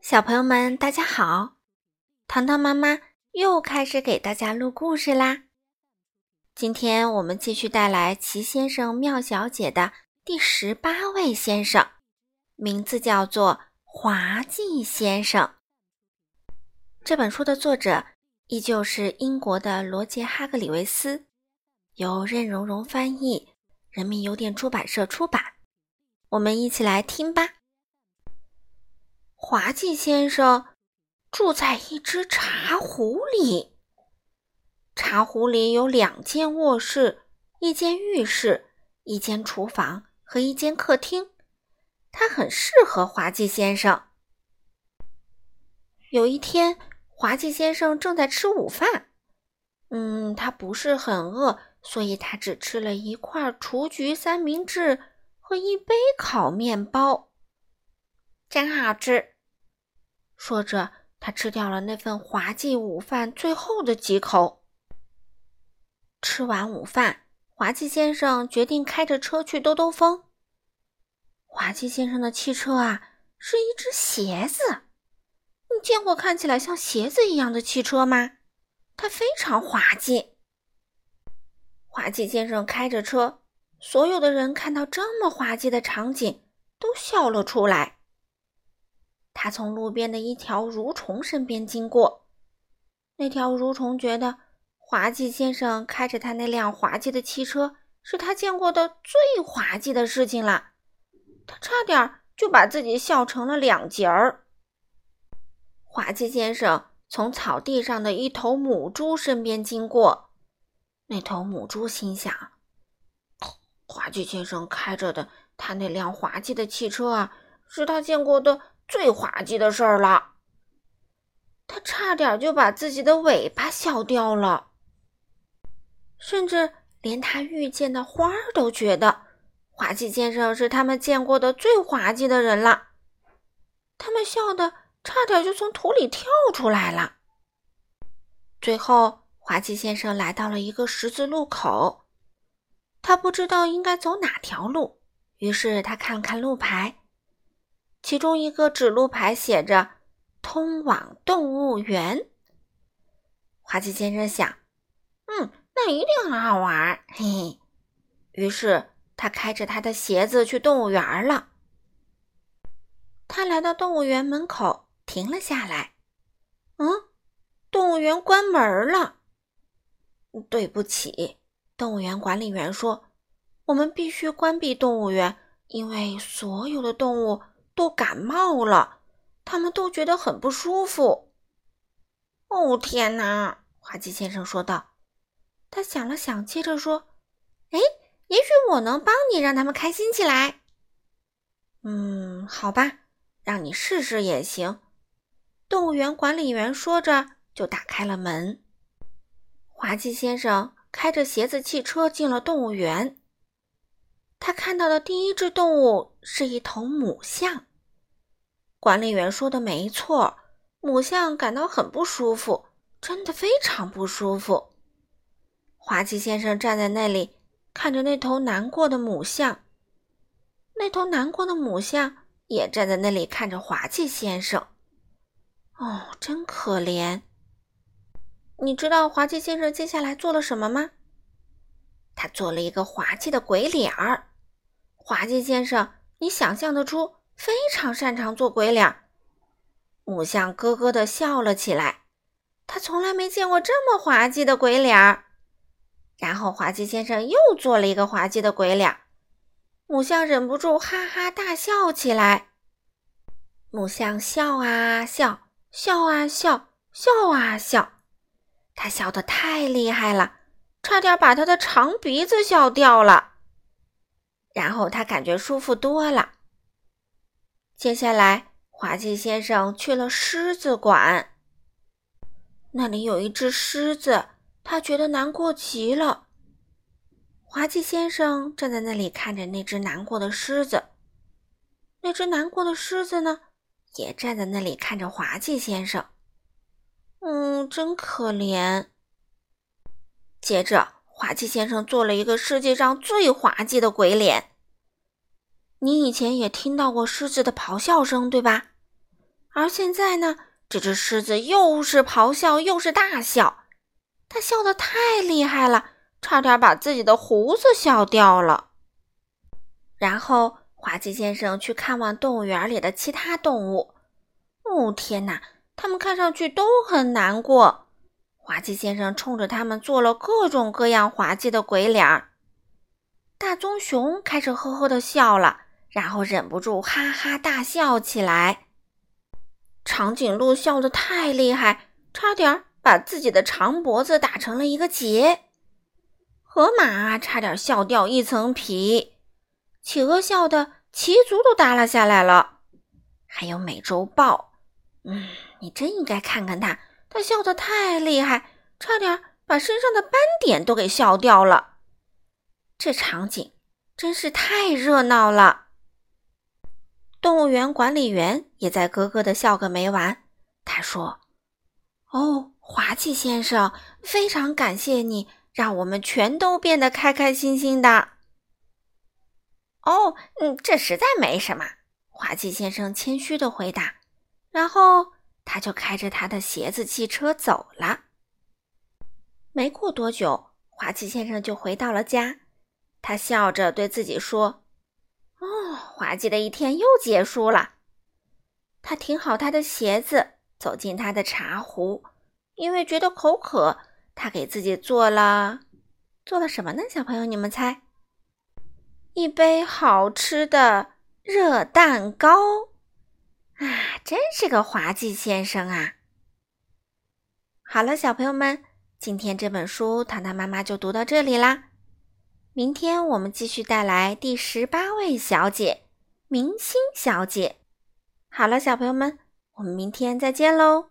小朋友们，大家好！糖糖妈妈又开始给大家录故事啦。今天我们继续带来《奇先生妙小姐》的第十八位先生，名字叫做滑稽先生。这本书的作者依旧是英国的罗杰·哈格里维斯，由任溶溶翻译，人民邮电出版社出版。我们一起来听吧。滑稽先生住在一只茶壶里。茶壶里有两间卧室、一间浴室、一间厨房和一间客厅。它很适合滑稽先生。有一天，滑稽先生正在吃午饭。嗯，他不是很饿，所以他只吃了一块雏菊三明治和一杯烤面包。真好吃。说着，他吃掉了那份滑稽午饭最后的几口。吃完午饭，滑稽先生决定开着车去兜兜风。滑稽先生的汽车啊，是一只鞋子。你见过看起来像鞋子一样的汽车吗？它非常滑稽。滑稽先生开着车，所有的人看到这么滑稽的场景，都笑了出来。他从路边的一条蠕虫身边经过，那条蠕虫觉得滑稽先生开着他那辆滑稽的汽车是他见过的最滑稽的事情了，他差点就把自己笑成了两截儿。滑稽先生从草地上的一头母猪身边经过，那头母猪心想：滑稽先生开着的他那辆滑稽的汽车啊，是他见过的。最滑稽的事儿了，他差点就把自己的尾巴笑掉了，甚至连他遇见的花儿都觉得滑稽先生是他们见过的最滑稽的人了。他们笑得差点就从土里跳出来了。最后，滑稽先生来到了一个十字路口，他不知道应该走哪条路，于是他看了看路牌。其中一个指路牌写着“通往动物园”。滑稽先生想：“嗯，那一定很好玩。”嘿嘿。于是他开着他的鞋子去动物园了。他来到动物园门口，停了下来。嗯，动物园关门了。对不起，动物园管理员说：“我们必须关闭动物园，因为所有的动物。”都感冒了，他们都觉得很不舒服。哦，天哪！滑稽先生说道。他想了想，接着说：“哎，也许我能帮你让他们开心起来。”嗯，好吧，让你试试也行。动物园管理员说着，就打开了门。滑稽先生开着鞋子汽车进了动物园。他看到的第一只动物是一头母象。管理员说的没错，母象感到很不舒服，真的非常不舒服。滑稽先生站在那里，看着那头难过的母象。那头难过的母象也站在那里看着滑稽先生。哦，真可怜。你知道滑稽先生接下来做了什么吗？他做了一个滑稽的鬼脸儿。滑稽先生，你想象得出？非常擅长做鬼脸，母象咯咯的笑了起来。他从来没见过这么滑稽的鬼脸。然后滑稽先生又做了一个滑稽的鬼脸，母象忍不住哈哈大笑起来。母象笑啊笑，笑啊笑，笑啊笑，他笑得太厉害了，差点把他的长鼻子笑掉了。然后他感觉舒服多了。接下来，滑稽先生去了狮子馆。那里有一只狮子，他觉得难过极了。滑稽先生站在那里看着那只难过的狮子，那只难过的狮子呢，也站在那里看着滑稽先生。嗯，真可怜。接着，滑稽先生做了一个世界上最滑稽的鬼脸。你以前也听到过狮子的咆哮声，对吧？而现在呢，这只狮子又是咆哮又是大笑，它笑得太厉害了，差点把自己的胡子笑掉了。然后，滑稽先生去看望动物园里的其他动物。哦，天哪！他们看上去都很难过。滑稽先生冲着他们做了各种各样滑稽的鬼脸儿。大棕熊开始呵呵的笑了，然后忍不住哈哈大笑起来。长颈鹿笑得太厉害，差点把自己的长脖子打成了一个结。河马差点笑掉一层皮。企鹅笑得鳍足都耷拉下来了，还有美洲豹，嗯，你真应该看看它，它笑得太厉害，差点把身上的斑点都给笑掉了。这场景真是太热闹了。动物园管理员也在咯咯的笑个没完。他说：“哦，滑稽先生，非常感谢你，让我们全都变得开开心心的。”哦，嗯，这实在没什么。”滑稽先生谦虚的回答，然后他就开着他的鞋子汽车走了。没过多久，滑稽先生就回到了家，他笑着对自己说：“，滑稽的一天又结束了。”他停好他的鞋子，走进他的茶壶，因为觉得口渴，他给自己做了做了什么呢？小朋友，你们猜？一杯好吃的热蛋糕啊！真是个滑稽先生啊！好了，小朋友们，今天这本书糖糖妈妈就读到这里啦。明天我们继续带来第十八位小姐——明星小姐。好了，小朋友们，我们明天再见喽。